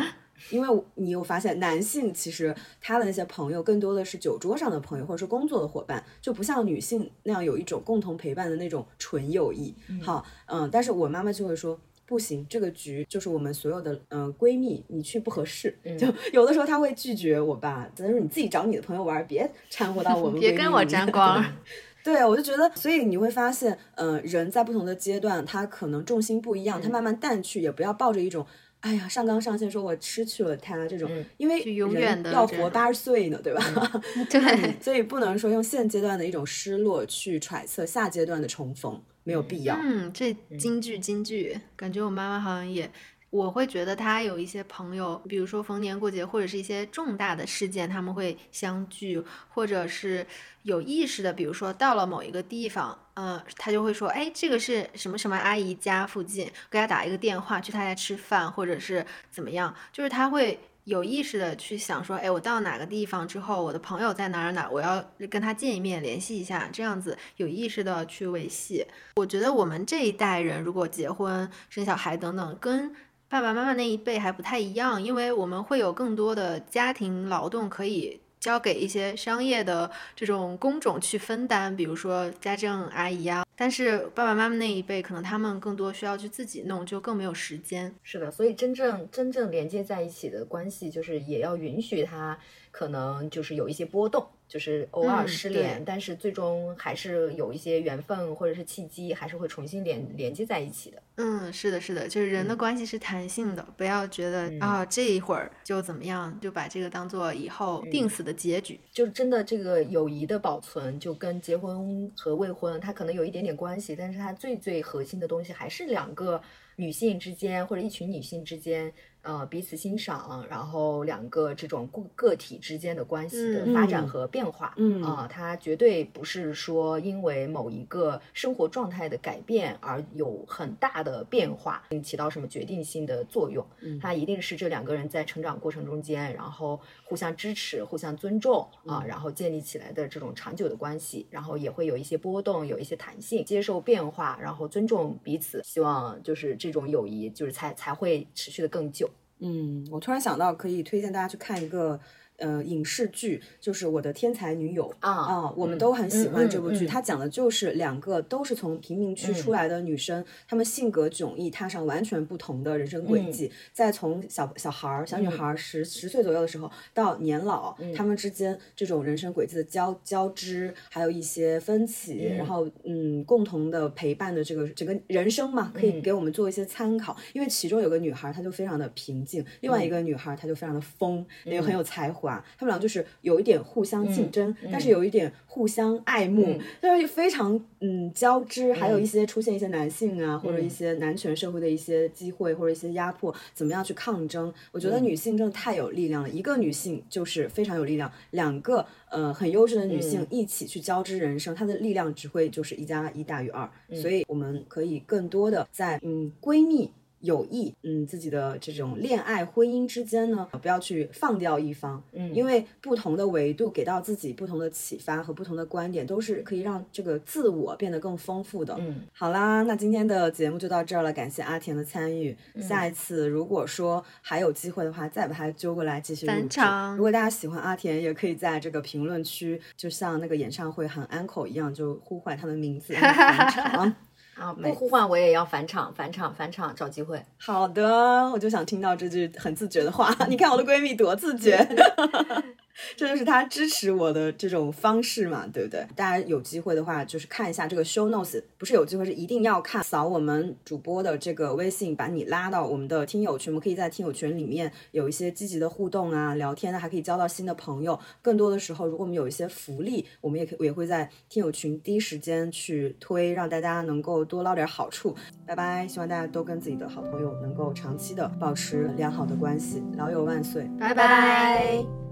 因为你有发现，男性其实他的那些朋友更多的是酒桌上的朋友，或者是工作的伙伴，就不像女性那样有一种共同陪伴的那种纯友谊。好，嗯，但是我妈妈就会说。不行，这个局就是我们所有的嗯、呃闺蜜，你去不合适。就有的时候她会拒绝我吧，她说你自己找你的朋友玩，别掺和到我们别跟我沾光。对，我就觉得，所以你会发现，呃，人在不同的阶段，他可能重心不一样，他慢慢淡去，也不要抱着一种，哎呀，上纲上线，说我失去了他这种，因为永远的要活八十岁呢，对吧？对，所以不能说用现阶段的一种失落去揣测下阶段的重逢，没有必要。嗯，这京剧京剧，感觉我妈妈好像也，我会觉得他有一些朋友，比如说逢年过节或者是一些重大的事件，他们会相聚，或者是有意识的，比如说到了某一个地方，嗯、他就会说，哎，这个是什么什么阿姨家附近，给她打一个电话，去她家吃饭，或者是怎么样，就是他会。有意识的去想说，哎，我到哪个地方之后，我的朋友在哪儿哪儿，我要跟他见一面，联系一下，这样子有意识的去维系。我觉得我们这一代人如果结婚、生小孩等等，跟爸爸妈妈那一辈还不太一样，因为我们会有更多的家庭劳动可以交给一些商业的这种工种去分担，比如说家政阿姨啊。但是爸爸妈妈那一辈，可能他们更多需要去自己弄，就更没有时间。是的，所以真正真正连接在一起的关系，就是也要允许他可能就是有一些波动，就是偶尔嗯失对联，但是最终还是有一些缘分或者是契机，还是会重新连连接在一起的。嗯，是的，是的，就是人的关系是弹性的，不要觉得啊、这一会儿就怎么样，就把这个当做以后定死的结局。就真的这个友谊的保存，就跟结婚和未婚，它可能有一点点关系，但是它最最核心的东西还是两个女性之间或者一群女性之间，呃，彼此欣赏，然后两个这种个个体之间的关系的发展和变化。嗯啊、它绝对不是说因为某一个生活状态的改变而有很大的变化，并起到什么决定性的作用。嗯它一定是这两个人在成长过程中间，然后互相支持、互相尊重啊，然后建立起来的这种长久的关系，然后也会有一些波动，有一些弹性，接受变化，然后尊重彼此，希望就是这种友谊就是才才会持续的更久。嗯，我突然想到，可以推荐大家去看一个呃影视剧，就是《我的天才女友》啊啊，我们嗯都很喜欢嗯这部剧。嗯它讲的就是两个都是从贫民区出来的女生，她们性格迥异，踏上完全不同的人生轨嗯迹。再从小小孩儿、小女孩儿十十岁左右的时候到年老，嗯她们之间这种人生轨迹的交交织，还有一些分歧，然后嗯，共同的陪伴的这个整个人生嘛，可以嗯给我们做一些参考。因为其中有个女孩，她就非常的平静，另外一个女孩她就非常的疯，也很有才华。她们俩就是有一点互相竞争，但是有一点互相爱慕，就是非常嗯交织，还有一些出现一些男性啊，或者一些男权社会的一些机会或者一些压迫，怎么样去抗争？我觉得女性真的太有力量了，一个女性就是非常有力量，两个呃很优质的女性一起去交织人生，她的力量只会就是一加一大于二，所以我们可以更多的在嗯闺蜜。友谊，嗯，自己的这种恋爱、婚姻之间呢，不要去放掉一方，嗯，因为不同的维度给到自己不同的启发和不同的观点，都是可以让这个自我变得更丰富的。嗯，好啦，那今天的节目就到这儿了，感谢阿田的参与。嗯下一次如果说还有机会的话，再把他揪过来继续录。场如果大家喜欢阿田，也可以在这个评论区，就像那个演唱会喊 uncle 一样，就呼唤他的名字，返场。啊，不呼唤我也要返场，返场，返场，找机会。好的，我就想听到这句很自觉的话。你看我的闺蜜多自觉，这就是他支持我的这种方式嘛，对不对？大家有机会的话，就是看一下这个 show notes，不是有机会，是一定要看。扫我们主播的这个微信，把你拉到我们的听友群，我们可以在听友群里面有一些积极的互动啊，聊天啊，还可以交到新的朋友。更多的时候，如果我们有一些福利，我们也可以也会在听友群第一时间去推，让大家能够多捞点好处。拜拜，希望大家都跟自己的好朋友能够长期的保持良好的关系，老友万岁。拜拜